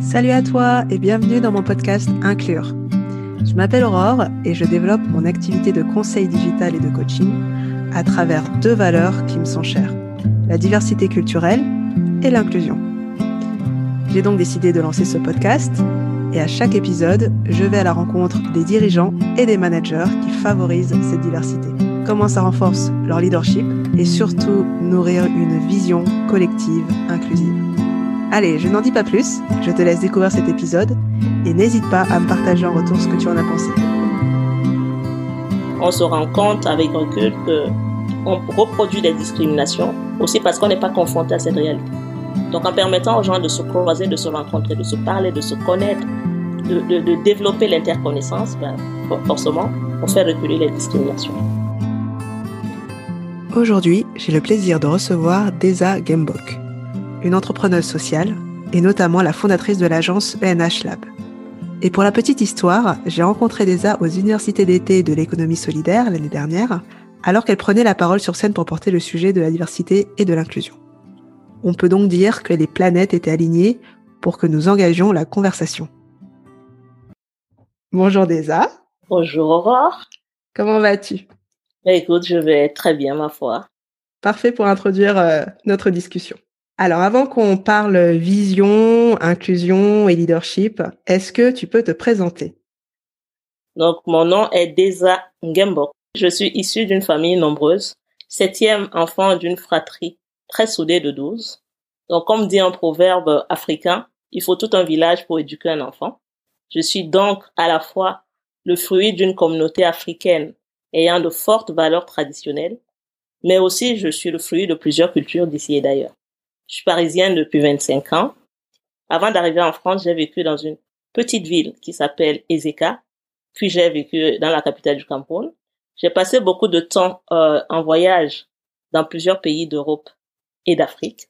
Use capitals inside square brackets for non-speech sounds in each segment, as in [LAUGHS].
Salut à toi et bienvenue dans mon podcast Inclure. Je m'appelle Aurore et je développe mon activité de conseil digital et de coaching à travers deux valeurs qui me sont chères, la diversité culturelle et l'inclusion. J'ai donc décidé de lancer ce podcast et à chaque épisode, je vais à la rencontre des dirigeants et des managers qui favorisent cette diversité. Comment ça renforce leur leadership et surtout nourrir une vision collective inclusive. Allez, je n'en dis pas plus, je te laisse découvrir cet épisode et n'hésite pas à me partager en retour ce que tu en as pensé. On se rend compte avec recul qu'on reproduit des discriminations aussi parce qu'on n'est pas confronté à cette réalité. Donc en permettant aux gens de se croiser, de se rencontrer, de se parler, de se connaître, de, développer l'interconnaissance, ben, forcément, on fait reculer les discriminations. Aujourd'hui, j'ai le plaisir de recevoir Deza Gembok une entrepreneuse sociale et notamment la fondatrice de l'agence ENH Lab. Et pour la petite histoire, j'ai rencontré Desa aux universités d'été de l'économie solidaire l'année dernière, alors qu'elle prenait la parole sur scène pour porter le sujet de la diversité et de l'inclusion. On peut donc dire que les planètes étaient alignées pour que nous engagions la conversation. Bonjour Desa. Bonjour Aurore. Comment vas-tu? Écoute, je vais très bien ma foi. Parfait pour introduire euh, notre discussion. Alors, avant qu'on parle vision, inclusion et leadership, est-ce que tu peux te présenter? Donc, mon nom est Deza Ngembok. Je suis issue d'une famille nombreuse, septième enfant d'une fratrie très soudée de douze. Donc, comme dit un proverbe africain, il faut tout un village pour éduquer un enfant. Je suis donc à la fois le fruit d'une communauté africaine ayant de fortes valeurs traditionnelles, mais aussi je suis le fruit de plusieurs cultures d'ici et d'ailleurs. Je suis parisienne depuis 25 ans. Avant d'arriver en France, j'ai vécu dans une petite ville qui s'appelle Ezeka. Puis j'ai vécu dans la capitale du Cameroun. J'ai passé beaucoup de temps euh, en voyage dans plusieurs pays d'Europe et d'Afrique.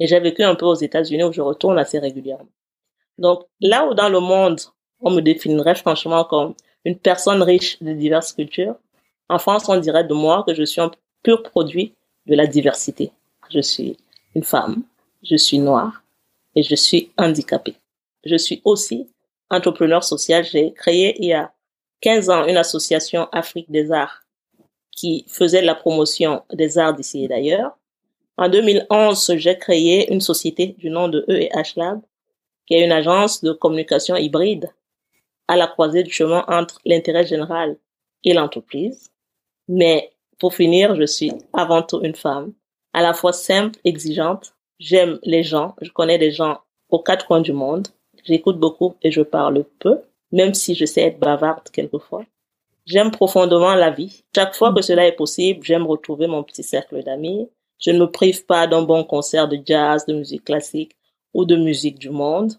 Et j'ai vécu un peu aux États-Unis où je retourne assez régulièrement. Donc là où dans le monde, on me définirait franchement comme une personne riche de diverses cultures, en France, on dirait de moi que je suis un pur produit de la diversité. Je suis une femme, je suis noire et je suis handicapée. Je suis aussi entrepreneur social. J'ai créé il y a 15 ans une association Afrique des Arts qui faisait la promotion des arts d'ici et d'ailleurs. En 2011, j'ai créé une société du nom de EH Lab, qui est une agence de communication hybride à la croisée du chemin entre l'intérêt général et l'entreprise. Mais pour finir, je suis avant tout une femme à la fois simple, exigeante. J'aime les gens. Je connais des gens aux quatre coins du monde. J'écoute beaucoup et je parle peu, même si je sais être bavarde quelquefois. J'aime profondément la vie. Chaque fois que cela est possible, j'aime retrouver mon petit cercle d'amis. Je ne me prive pas d'un bon concert de jazz, de musique classique ou de musique du monde.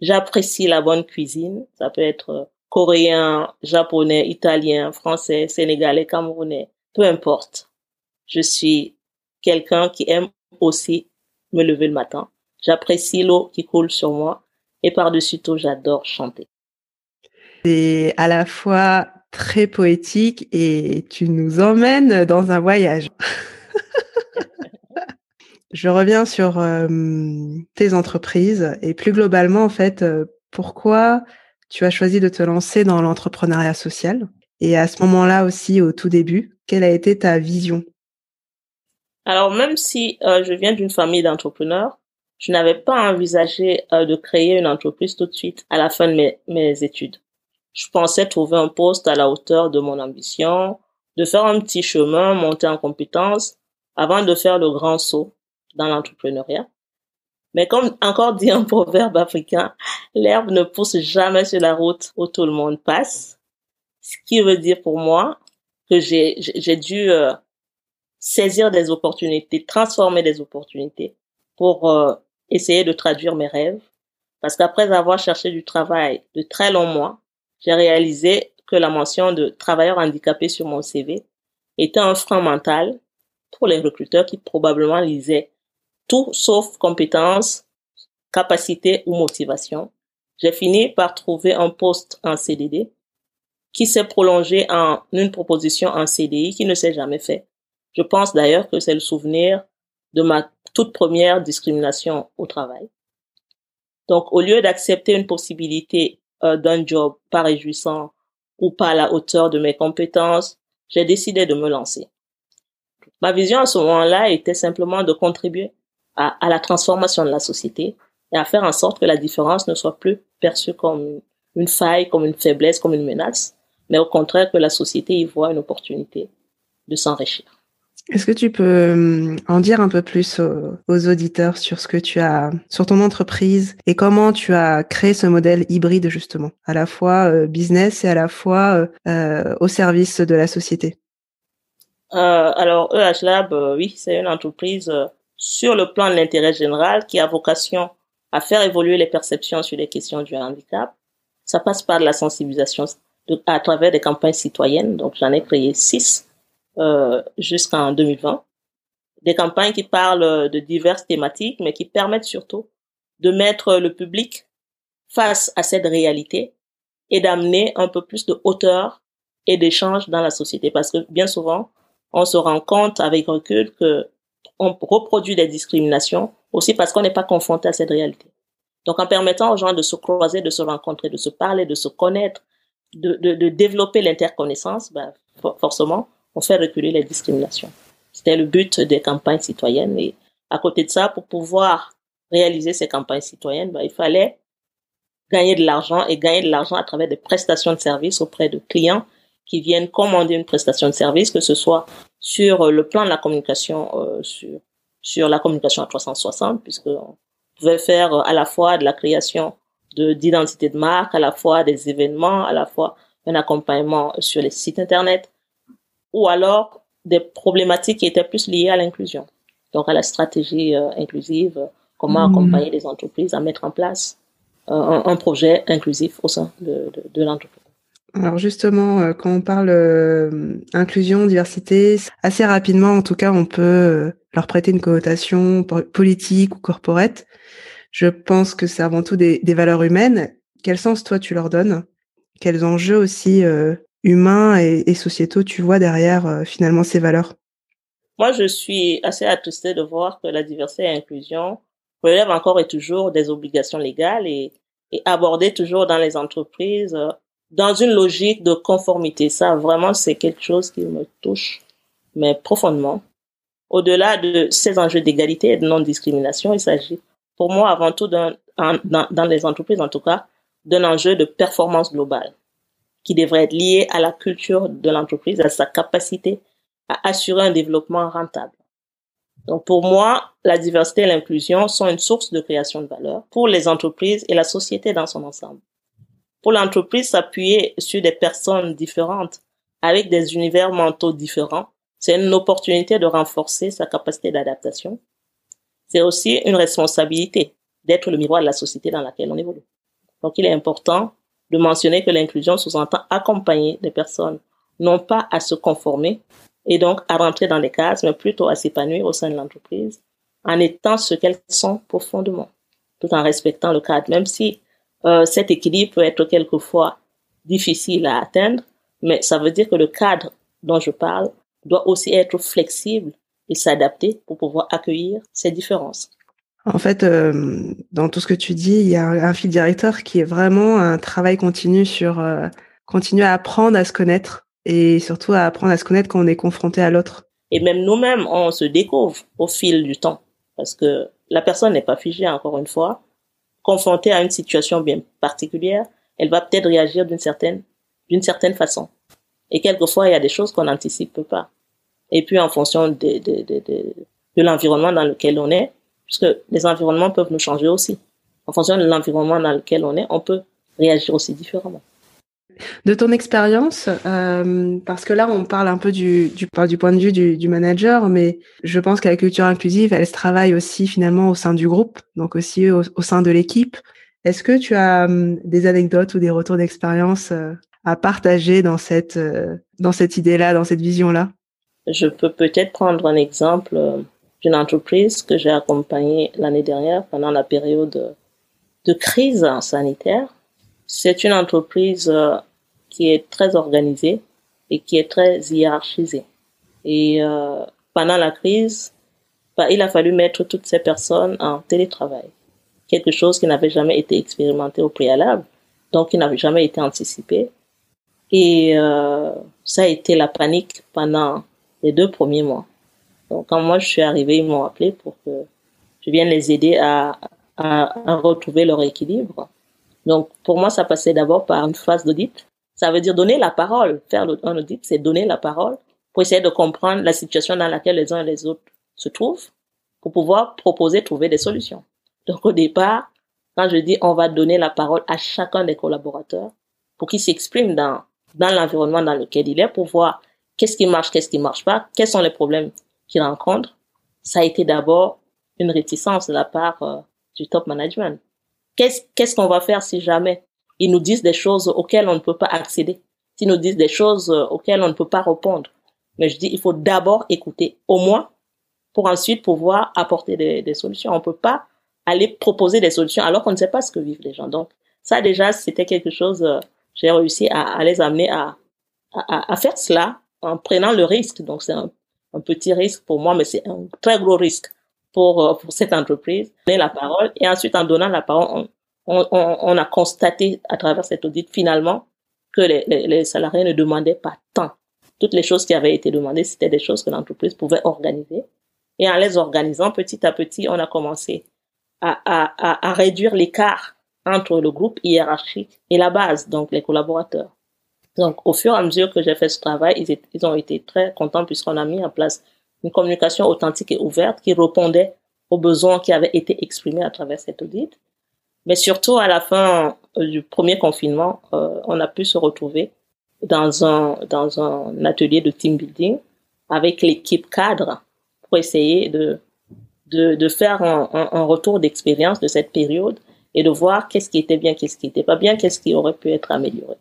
J'apprécie la bonne cuisine. Ça peut être coréen, japonais, italien, français, sénégalais, camerounais, peu importe. Je suis quelqu'un qui aime aussi me lever le matin. J'apprécie l'eau qui coule sur moi et par-dessus tout, j'adore chanter. C'est à la fois très poétique et tu nous emmènes dans un voyage. [LAUGHS] Je reviens sur tes entreprises et plus globalement, en fait, pourquoi tu as choisi de te lancer dans l'entrepreneuriat social Et à ce moment-là aussi, au tout début, quelle a été ta vision? Alors même si je viens d'une famille d'entrepreneurs, je n'avais pas envisagé de créer une entreprise tout de suite à la fin de mes, mes études. Je pensais trouver un poste à la hauteur de mon ambition, de faire un petit chemin, monter en compétences, avant de faire le grand saut dans l'entrepreneuriat. Mais comme encore dit un proverbe africain, l'herbe ne pousse jamais sur la route où tout le monde passe. Ce qui veut dire pour moi que j'ai, j'ai dû euh, saisir des opportunités, transformer des opportunités pour euh, essayer de traduire mes rêves. Parce qu'après avoir cherché du travail de très longs mois, j'ai réalisé que la mention de travailleur handicapé sur mon CV était un frein mental pour les recruteurs qui probablement lisaient tout sauf compétences, capacité ou motivation. J'ai fini par trouver un poste en CDD qui s'est prolongé en une proposition en CDI qui ne s'est jamais fait je pense d'ailleurs que c'est le souvenir de ma toute première discrimination au travail. Donc, au lieu d'accepter une possibilité euh, d'un job pas réjouissant ou pas à la hauteur de mes compétences, j'ai décidé de me lancer. Ma vision à ce moment-là était simplement de contribuer à, à, la transformation de la société et à faire en sorte que la différence ne soit plus perçue comme une faille, comme une faiblesse, comme une menace, mais au contraire que la société y voit une opportunité de s'enrichir. Est-ce que tu peux euh, en dire un peu plus aux, auditeurs sur ce que tu as, sur ton entreprise et comment tu as créé ce modèle hybride justement, à la fois euh, business et à la fois euh, au service de la société? Alors EH Lab, oui, c'est une entreprise sur le plan de l'intérêt général qui a vocation à faire évoluer les perceptions sur les questions du handicap. Ça passe par la sensibilisation à travers des campagnes citoyennes. Donc j'en ai créé six euh, jusqu'en 2020. Des campagnes qui parlent de diverses thématiques, mais qui permettent surtout de mettre le public face à cette réalité et d'amener un peu plus de hauteur et d'échange dans la société. Parce que bien souvent, on se rend compte avec recul que on reproduit des discriminations aussi parce qu'on n'est pas confronté à cette réalité. Donc, en permettant aux gens de se croiser, de se rencontrer, de se parler, de se connaître, de, développer l'interconnaissance, ben, forcément, on fait reculer les discriminations. C'était le but des campagnes citoyennes. Et à côté de ça, pour pouvoir réaliser ces campagnes citoyennes, ben, il fallait gagner de l'argent et gagner de l'argent à travers des prestations de services auprès de clients qui viennent commander une prestation de service, que ce soit sur le plan de la communication, euh, sur, sur la communication à 360, puisque on pouvait faire à la fois de la création de d'identité de marque, à la fois des événements, à la fois un accompagnement sur les sites internet, ou alors des problématiques qui étaient plus liées à l'inclusion, donc à la stratégie euh, inclusive, comment mmh. accompagner les entreprises à mettre en place euh, un, un, projet inclusif au sein de, de, de l'entreprise. Alors justement, euh, quand on parle inclusion, diversité, assez rapidement, en tout cas, on peut leur prêter une connotation politique ou corporate. Je pense que c'est avant tout des, des, valeurs humaines. Quel sens toi tu leur donnes? Quels enjeux aussi humains et, sociétaux tu vois derrière euh, finalement ces valeurs? Moi, je suis assez attristée de voir que la diversité et l'inclusion relèvent encore et toujours des obligations légales et, et abordées toujours dans les entreprises euh, dans une logique de conformité. Ça, vraiment, c'est quelque chose qui me touche, mais profondément. Au-delà de ces enjeux d'égalité et de non-discrimination, il s'agit, pour moi, avant tout, dans, dans les entreprises en tout cas, d'un enjeu de performance globale qui devrait être lié à la culture de l'entreprise, à sa capacité à assurer un développement rentable. Donc pour moi, la diversité et l'inclusion sont une source de création de valeur pour les entreprises et la société dans son ensemble. Pour l'entreprise, s'appuyer sur des personnes différentes avec des univers mentaux différents, c'est une opportunité de renforcer sa capacité d'adaptation. C'est aussi une responsabilité d'être le miroir de la société dans laquelle on évolue. Donc il est important de mentionner que l'inclusion sous-entend accompagner des personnes, non pas à se conformer et donc à rentrer dans les cases, mais plutôt à s'épanouir au sein de l'entreprise en étant ce qu'elles sont profondément, tout en respectant le cadre, même si euh, cet équilibre peut être quelquefois difficile à atteindre, mais ça veut dire que le cadre dont je parle doit aussi être flexible et s'adapter pour pouvoir accueillir ces différences. En fait, euh, dans tout ce que tu dis, il y a un, fil directeur qui est vraiment un travail continu sur euh, continuer à apprendre à se connaître et surtout à apprendre à se connaître quand on est confronté à l'autre. Et même nous-mêmes, on se découvre au fil du temps parce que la personne n'est pas figée, encore une fois. Confrontée à une situation bien particulière, elle va peut-être réagir d'une certaine, d'une certaine façon. Et quelquefois, il y a des choses qu'on n'anticipe pas. Et puis, en fonction de, de, de, de, de l'environnement dans lequel on est, puisque les environnements peuvent nous changer aussi. En fonction de l'environnement dans lequel on est, on peut réagir aussi différemment. De ton expérience, euh, parce que là on parle un peu du, point de vue du, manager, mais je pense que la culture inclusive, elle se travaille aussi finalement au sein du groupe, donc aussi au, sein de l'équipe. Est-ce que tu as um, des anecdotes ou des retours d'expérience euh, à partager dans cette, euh, dans cette idée-là, dans cette vision-là? Je peux peut-être prendre un exemple euh, d'une entreprise que j'ai accompagnée l'année dernière pendant la période de crise sanitaire. C'est une entreprise euh, qui est très organisée et qui est très hiérarchisée. Et euh, pendant la crise, bah, il a fallu mettre toutes ces personnes en télétravail. Quelque chose qui n'avait jamais été expérimenté au préalable, donc qui n'avait jamais été anticipé. Et euh, ça a été la panique pendant les deux premiers mois. Donc quand moi je suis arrivée, ils m'ont appelé pour que je vienne les aider à, retrouver leur équilibre. Donc pour moi, ça passait d'abord par une phase d'audit. Ça veut dire donner la parole. Faire un audit, c'est donner la parole pour essayer de comprendre la situation dans laquelle les uns et les autres se trouvent, pour pouvoir proposer, trouver des solutions. Donc au départ, quand je dis on va donner la parole à chacun des collaborateurs pour qu'ils s'expriment dans, dans l'environnement dans lequel il est, pour voir qu'est-ce qui marche, qu'est-ce qui marche pas, quels sont les problèmes qu'il rencontre, ça a été d'abord une réticence de la part euh, du top management. Qu'est-ce qu'on va faire si jamais ils nous disent des choses auxquelles on ne peut pas accéder, s'ils nous disent des choses euh, auxquelles on ne peut pas répondre. Mais je dis, il faut d'abord écouter, au moins, pour ensuite pouvoir apporter des, solutions. On peut pas aller proposer des solutions alors qu'on ne sait pas ce que vivent les gens. Donc, ça déjà, c'était quelque chose, euh, j'ai réussi à, les amener à, à, faire cela en prenant le risque. Donc, c'est un, petit risque pour moi, mais c'est un très gros risque pour, euh, pour cette entreprise. Donner la parole et ensuite, en donnant la parole, on, a constaté à travers cet audit finalement que les, les, les salariés ne demandaient pas tant. Toutes les choses qui avaient été demandées, c'était des choses que l'entreprise pouvait organiser. Et en les organisant petit à petit, on a commencé à, à, à réduire l'écart entre le groupe hiérarchique et la base, donc les collaborateurs. Donc, au fur et à mesure que j'ai fait ce travail, ils, ils ont été très contents puisqu'on a mis en place une communication authentique et ouverte qui répondait aux besoins qui avaient été exprimés à travers cet audit. Mais surtout, à la fin du premier confinement, euh, on a pu se retrouver dans un, dans un atelier de team building avec l'équipe cadre pour essayer de, de, de faire un retour d'expérience de cette période et de voir qu'est-ce qui était bien, qu'est-ce qui n'était pas bien, qu'est-ce qui aurait pu être amélioré.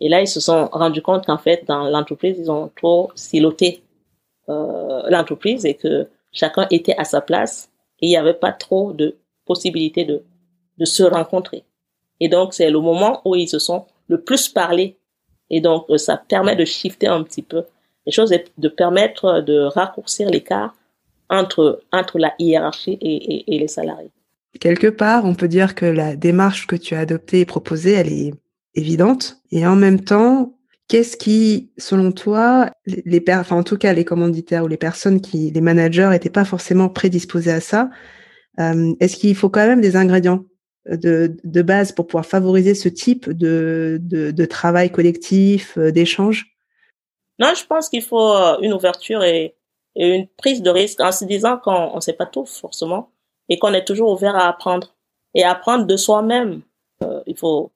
Et là, ils se sont rendus compte qu'en fait, dans l'entreprise, ils ont trop siloté euh, l'entreprise et que chacun était à sa place et il n'y avait pas trop de possibilités de, de se rencontrer. Et donc, c'est le moment où ils se sont le plus parlé. Et donc, ça permet de shifter un petit peu les choses et de permettre de raccourcir l'écart entre, entre la hiérarchie et, et, les salariés. Quelque part, on peut dire que la démarche que tu as adoptée et proposée, elle est évidente. Et en même temps, qu'est-ce qui, selon toi, les, les enfin en tout cas les commanditaires ou les personnes qui, les managers, n'étaient pas forcément prédisposés à ça euh, Est-ce qu'il faut quand même des ingrédients de, base pour pouvoir favoriser ce type de, de, travail collectif, euh, d'échange? Non, je pense qu'il faut euh, une ouverture et, une prise de risque en se disant qu'on ne sait pas tout forcément et qu'on est toujours ouvert à apprendre et apprendre de soi-même. Euh, il faut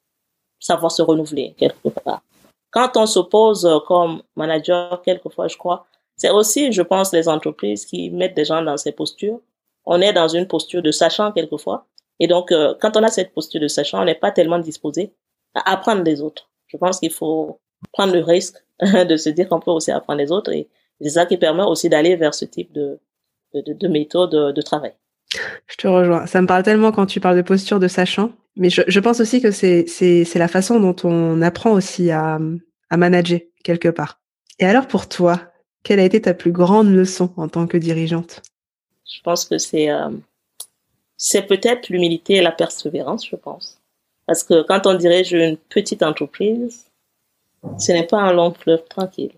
savoir se renouveler quelque part. Quand on s'oppose comme manager, quelquefois, je crois, c'est aussi, je pense, les entreprises qui mettent des gens dans ces postures. On est dans une posture de sachant quelquefois. Et donc, euh, quand on a cette posture de sachant, on n'est pas tellement disposé à apprendre des autres. Je pense qu'il faut prendre le risque [LAUGHS] de se dire qu'on peut aussi apprendre des autres. Et c'est ça qui permet aussi d'aller vers ce type de, de, de méthode de travail. Je te rejoins. Ça me parle tellement quand tu parles de posture de sachant. Mais je, je pense aussi que c'est, c'est, c'est la façon dont on apprend aussi à, à manager quelque part. Et alors pour toi, quelle a été ta plus grande leçon en tant que dirigeante? Je pense que c'est, euh, c'est peut-être l'humilité et la persévérance, je pense. Parce que quand on dirige une petite entreprise, ce n'est pas un long fleuve tranquille.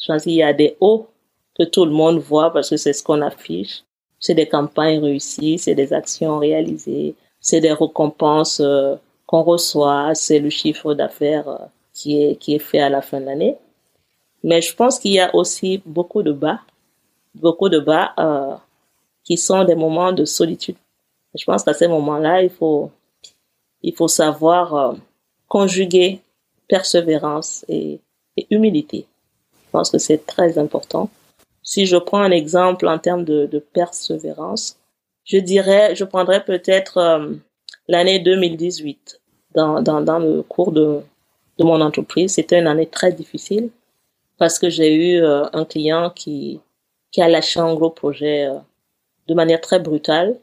Je pense qu'il y a des hauts que tout le monde voit parce que c'est ce qu'on affiche. C'est des campagnes réussies, c'est des actions réalisées, c'est des récompenses euh, qu'on reçoit, c'est le chiffre d'affaires euh, qui est fait à la fin de l'année. Mais je pense qu'il y a aussi beaucoup de bas, beaucoup de bas euh, qui sont des moments de solitude. Je pense qu'à ces moments-là, il faut il faut savoir euh, conjuguer persévérance et, humilité. Je pense que c'est très important. Si je prends un exemple en termes de, de persévérance, je dirais, je prendrais peut-être euh, l'année 2018 dans, dans, dans le cours de, de mon entreprise. C'était une année très difficile parce que j'ai eu euh, un client qui, qui a lâché un gros projet euh, de manière très brutale,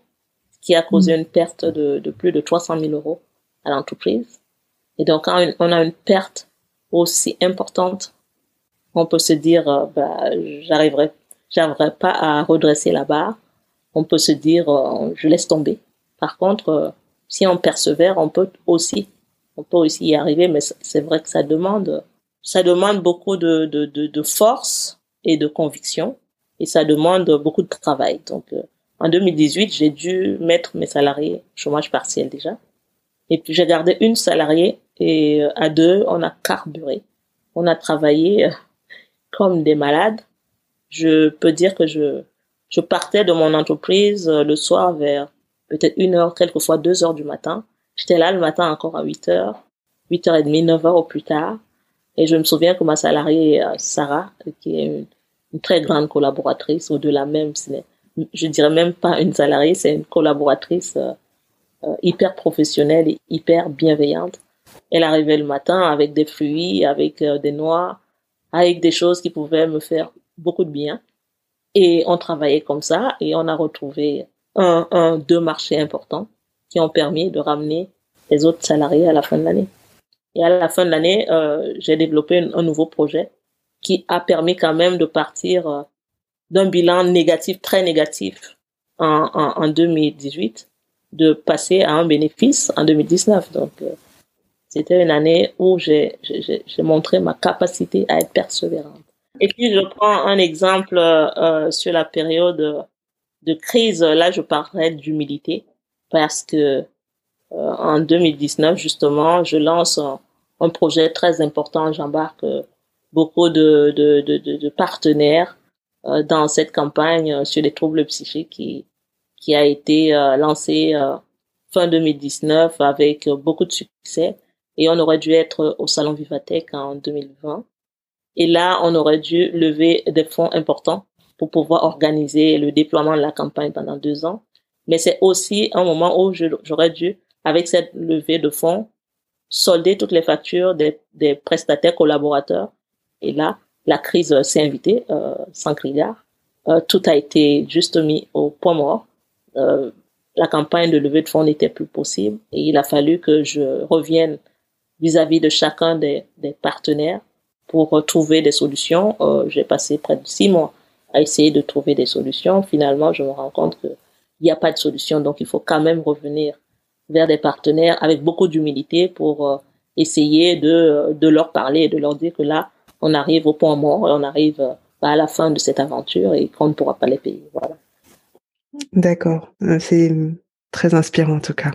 qui a causé mmh. une perte de, de plus de 300 000 euros à l'entreprise. Et donc, quand on a une perte aussi importante, on peut se dire, euh, bah, j'arriverai, j'arriverai pas à redresser la barre on peut se dire, je laisse tomber. Par contre, si on persévère, on peut aussi, on peut aussi y arriver, mais c'est vrai que ça demande, ça demande beaucoup de, de, de, de force et de conviction, et ça demande beaucoup de travail. Donc, en 2018, j'ai dû mettre mes salariés chômage partiel déjà. Et puis j'ai gardé une salariée et euh, à deux, on a carburé. On a travaillé euh, comme des malades. Je peux dire que je, je partais de mon entreprise euh, le soir vers peut-être une heure, quelquefois deux heures du matin. J'étais là le matin encore à 8 heures, 8 heures et demie, 9 heures au plus tard. Et je me souviens que ma salariée Sarah, qui est une, une très grande collaboratrice, au-delà même, je dirais même pas une salariée, c'est une collaboratrice euh, euh, hyper professionnelle et hyper bienveillante. Elle arrivait le matin avec des fruits, avec euh, des noix, avec des choses qui pouvaient me faire beaucoup de bien. Et on travaillait comme ça et on a retrouvé un, deux marchés importants qui ont permis de ramener les autres salariés à la fin de l'année. Et à la fin de l'année, j'ai développé un, nouveau projet qui a permis quand même de partir d'un bilan négatif, très négatif en, en, en, 2018, de passer à un bénéfice en 2019. Donc, euh, c'était une année où j'ai montré ma capacité à être persévérante. Et puis, je prends un exemple euh, sur la période de crise. Là, je parlerai d'humilité parce que euh, en 2019, justement, je lance un, un projet très important. J'embarque beaucoup de, de, de, de partenaires euh, dans cette campagne euh, sur les troubles psychiques qui, qui a été euh, lancée fin 2019 avec beaucoup de succès. Et on aurait dû être au Salon Vivatech en 2020. Et là, on aurait dû lever des fonds importants pour pouvoir organiser le déploiement de la campagne pendant deux ans. Mais c'est aussi un moment où j'aurais dû, avec cette levée de fonds, solder toutes les factures des, des prestataires collaborateurs. Et là, la crise s'est invitée euh, sans criard. Euh, tout a été juste mis au point mort. Euh, la campagne de levée de fonds n'était plus possible et il a fallu que je revienne vis-à-vis de chacun des, partenaires pour trouver des solutions. J'ai passé près de six mois à essayer de trouver des solutions. Finalement, je me rends compte qu'il n'y a pas de solution, donc il faut quand même revenir vers des partenaires avec beaucoup d'humilité pour essayer de, de leur parler et de leur dire que là, on arrive au point mort et on arrive euh, à la fin de cette aventure et qu'on ne pourra pas les payer. Voilà. D'accord, euh, c'est très inspirant en tout cas.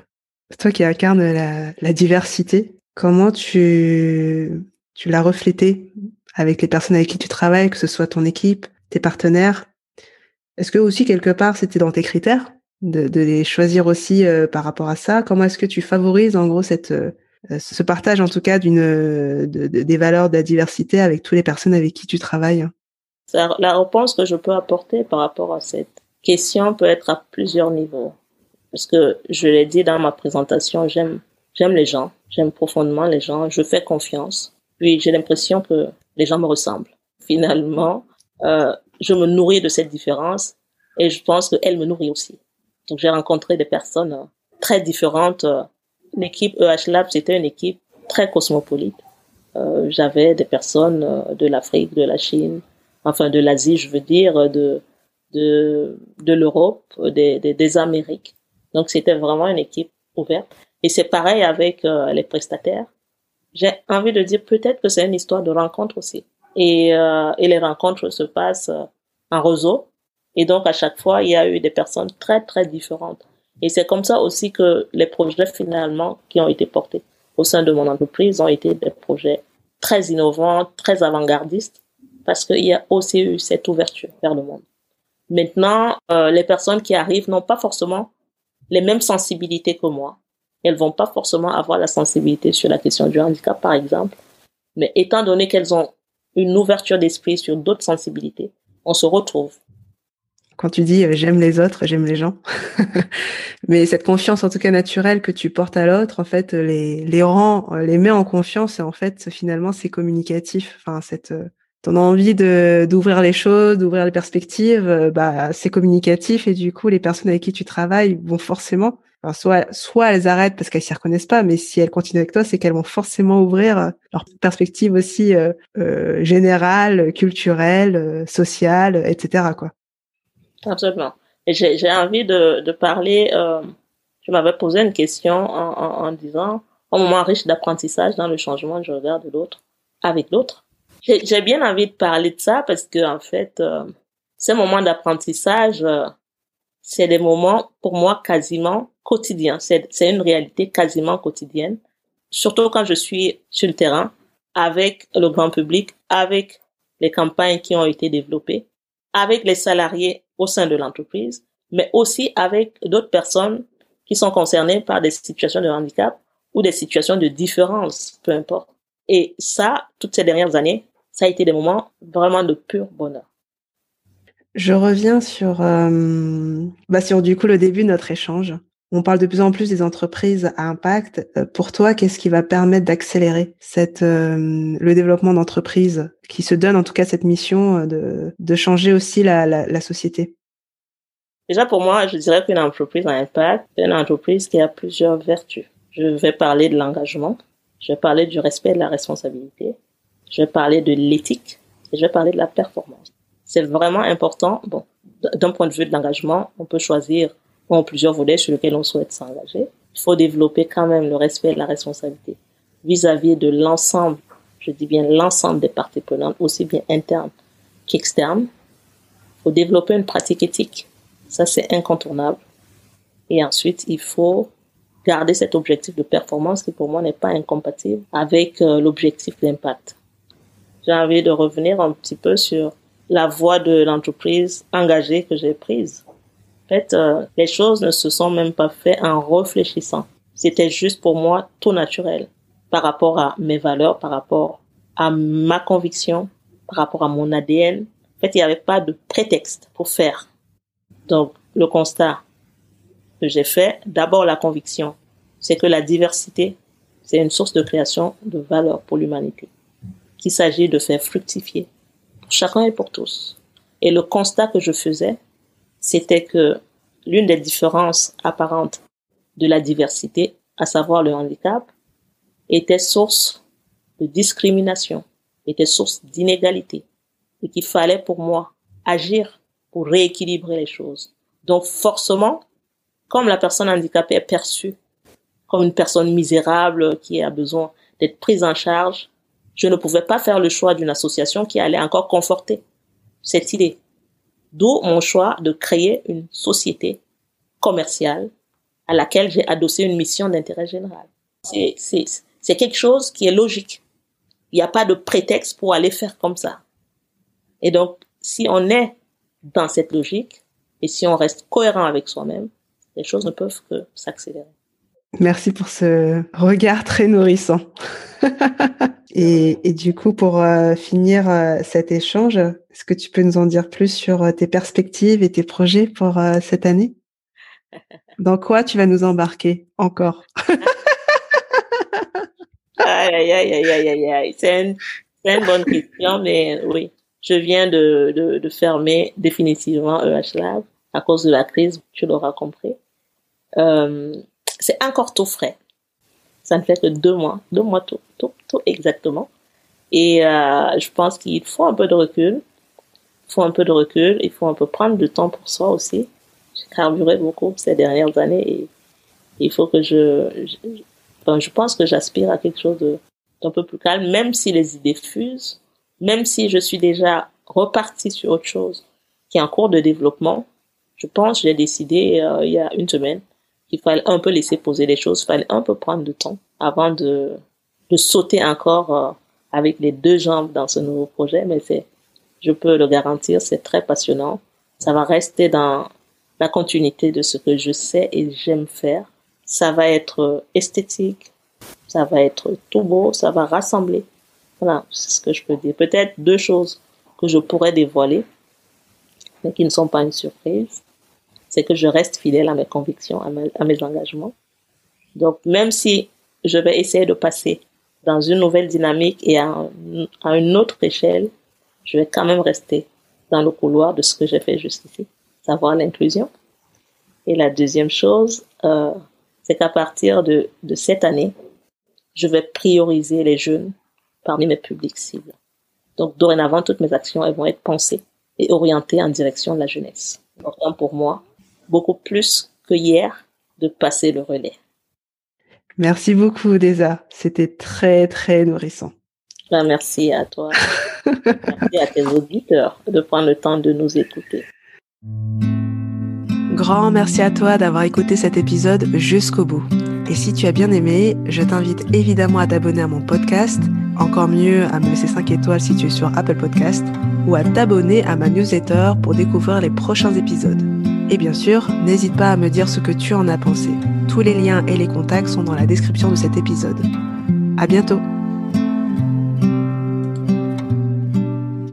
Toi qui incarnes la, diversité, comment tu, tu l'as reflété avec les personnes avec qui tu travailles, que ce soit ton équipe, tes partenaires? Est-ce que aussi quelque part c'était dans tes critères de, de les choisir aussi euh, par rapport à ça? Comment est-ce que tu favorises en gros cette euh, ce partage en tout cas des valeurs de la diversité avec toutes les personnes avec qui tu travailles La réponse que je peux apporter par rapport à cette question peut être à plusieurs niveaux. Parce que je l'ai dit dans ma présentation, j'aime j'aime les gens, j'aime profondément les gens, je fais confiance. Puis j'ai l'impression que les gens me ressemblent. Finalement, euh, je me nourris de cette différence et je pense qu'elle me nourrit aussi. Donc j'ai rencontré des personnes très différentes euh, L'équipe EH Lab, c'était une équipe très cosmopolite. Euh, J'avais des personnes euh, de l'Afrique, de la Chine, enfin de l'Asie, je veux dire, de de, de l'Europe, des, des, des, Amériques. Donc c'était vraiment une équipe ouverte. Et c'est pareil avec euh, les prestataires. J'ai envie de dire peut-être que c'est une histoire de rencontre aussi. Et, euh, et les rencontres se passent euh, en réseau. Et donc à chaque fois, il y a eu des personnes très très différentes. Et c'est comme ça aussi que les projets finalement qui ont été portés au sein de mon entreprise ont été des projets très innovants, très avant-gardistes, parce qu'il y a aussi eu cette ouverture vers le monde. Maintenant, euh, les personnes qui arrivent n'ont pas forcément les mêmes sensibilités que moi. Elles vont pas forcément avoir la sensibilité sur la question du handicap, par exemple. Mais étant donné qu'elles ont une ouverture d'esprit sur d'autres sensibilités, on se retrouve quand tu dis euh, j'aime les autres, j'aime les gens. [LAUGHS] Mais cette confiance en tout cas naturelle que tu portes à l'autre, en fait, les, les rend, euh, les met en confiance et en fait, finalement, c'est communicatif. Enfin, cette, euh, ton envie de, d'ouvrir les choses, d'ouvrir les perspectives, bah, c'est communicatif et du coup, les personnes avec qui tu travailles vont forcément, soit, soit elles arrêtent parce qu'elles s'y reconnaissent pas, mais si elles continuent avec toi, c'est qu'elles vont forcément ouvrir leur perspective aussi euh, générale, culturelle, sociale, etc. quoi. Absolument. Et j'ai envie de, de parler, euh, je m'avais posé une question en, en, disant, un moment riche d'apprentissage dans le changement du regard de l'autre avec l'autre. J'ai bien envie de parler de ça parce que en fait, euh, ces moments d'apprentissage, euh, c'est des moments pour moi quasiment quotidiens. C'est une réalité quasiment quotidienne, surtout quand je suis sur le terrain avec le grand public, avec les campagnes qui ont été développées, avec les salariés au sein de l'entreprise, mais aussi avec d'autres personnes qui sont concernées par des situations de handicap ou des situations de différence, peu importe. Et ça, toutes ces dernières années, ça a été des moments vraiment de pur bonheur. Je reviens sur, euh, bah sur du coup le début de notre échange. On parle de plus en plus des entreprises à impact. Euh, pour toi, qu'est-ce qui va permettre d'accélérer euh, le développement d'entreprises qui se donne en tout cas cette mission euh, de, changer aussi la, société? Déjà pour moi, je dirais qu'une entreprise à impact, c'est une entreprise qui a plusieurs vertus. Je vais parler de l'engagement, je vais parler du respect de la responsabilité, je vais parler de l'éthique et je vais parler de la performance. C'est vraiment important. Bon, d'un point de vue de l'engagement, on peut choisir bon, plusieurs volets sur lesquels on souhaite s'engager. Il faut développer quand même le respect et la responsabilité vis-à-vis de l'ensemble, je dis bien l'ensemble des parties prenantes, aussi bien internes qu'externes. Il faut développer une pratique éthique. Ça, c'est incontournable. Et ensuite, il faut garder cet objectif de performance qui pour moi n'est pas incompatible avec euh, l'objectif d'impact. J'ai envie de revenir un petit peu sur la voie de l'entreprise engagée que j'ai prise. Fait, euh, les choses ne se sont même pas faites en réfléchissant. C'était juste pour moi tout naturel par rapport à mes valeurs, par rapport à ma conviction, par rapport à mon ADN. En fait, il n'y avait pas de prétexte pour faire. Donc, le constat que j'ai fait, d'abord la conviction, c'est que la diversité, c'est une source de création de valeur pour l'humanité, qu'il s'agit de faire fructifier pour chacun et pour tous. Et le constat que je faisais, c'était que l'une des différences apparentes de la diversité, à savoir le handicap, était source de discrimination, était source d'inégalité, et qu'il fallait pour moi agir pour rééquilibrer les choses. Donc forcément, comme la personne handicapée est perçue comme une personne misérable qui a besoin d'être prise en charge, je ne pouvais pas faire le choix d'une association qui allait encore conforter cette idée. D'où mon choix de créer une société commerciale à laquelle j'ai adossé une mission d'intérêt général. C'est quelque chose qui est logique. Il n'y a pas de prétexte pour aller faire comme ça. Et donc, si on est dans cette logique et si on reste cohérent avec soi-même, les choses ne peuvent que s'accélérer. Merci pour ce regard très nourrissant. [LAUGHS] et, du coup, pour euh, finir euh, cet échange, est-ce que tu peux nous en dire plus sur euh, tes perspectives et tes projets pour cette année? Dans quoi tu vas nous embarquer encore? Aïe, aïe, aïe, aïe, aïe, aïe. C'est une, bonne question, mais oui. Je viens de, fermer définitivement EH Lab à cause de la crise, tu l'auras compris. Euh, c'est encore tout frais. Ça ne fait que deux mois, deux mois tout, tout, tout exactement. Et euh, je pense qu'il faut un peu de recul. Faut un peu de recul. Il faut un peu prendre du temps pour soi aussi. J'ai carburé beaucoup ces dernières années et il faut que je, je, enfin, je pense que j'aspire à quelque chose d'un peu plus calme, même si les idées fusent, même si je suis déjà reparti sur autre chose qui est en cours de développement. Je pense, j'ai décidé euh, il y a une semaine il fallait un peu laisser poser les choses, il fallait un peu prendre du temps avant de, de sauter encore euh, avec les deux jambes dans ce nouveau projet, mais c'est, je peux le garantir, c'est très passionnant. Ça va rester dans la continuité de ce que je sais et j'aime faire. Ça va être esthétique, ça va être tout beau, ça va rassembler. Voilà, c'est ce que je peux dire. Peut-être deux choses que je pourrais dévoiler, mais qui ne sont pas une surprise c'est que je reste fidèle à mes convictions, à mes, engagements. Donc, même si je vais essayer de passer dans une nouvelle dynamique et à, une autre échelle, je vais quand même rester dans le couloir de ce que j'ai fait jusqu'ici, savoir l'inclusion. Et la deuxième chose, euh, c'est qu'à partir de, de cette année, je vais prioriser les jeunes parmi mes publics cibles. Donc, dorénavant, toutes mes actions elles vont être pensées et orientées en direction de la jeunesse. Important pour moi beaucoup plus que hier de passer le relais. Merci beaucoup, Deza. C'était très, très nourrissant. Merci à toi. merci à tes auditeurs de prendre le temps de nous écouter. Grand merci à toi d'avoir écouté cet épisode jusqu'au bout. Et si tu as bien aimé, je t'invite évidemment à t'abonner à mon podcast, encore mieux à me laisser 5 étoiles si tu es sur Apple Podcast, ou à t'abonner à ma newsletter pour découvrir les prochains épisodes. Et bien sûr, n'hésite pas à me dire ce que tu en as pensé. Tous les liens et les contacts sont dans la description de cet épisode. À bientôt!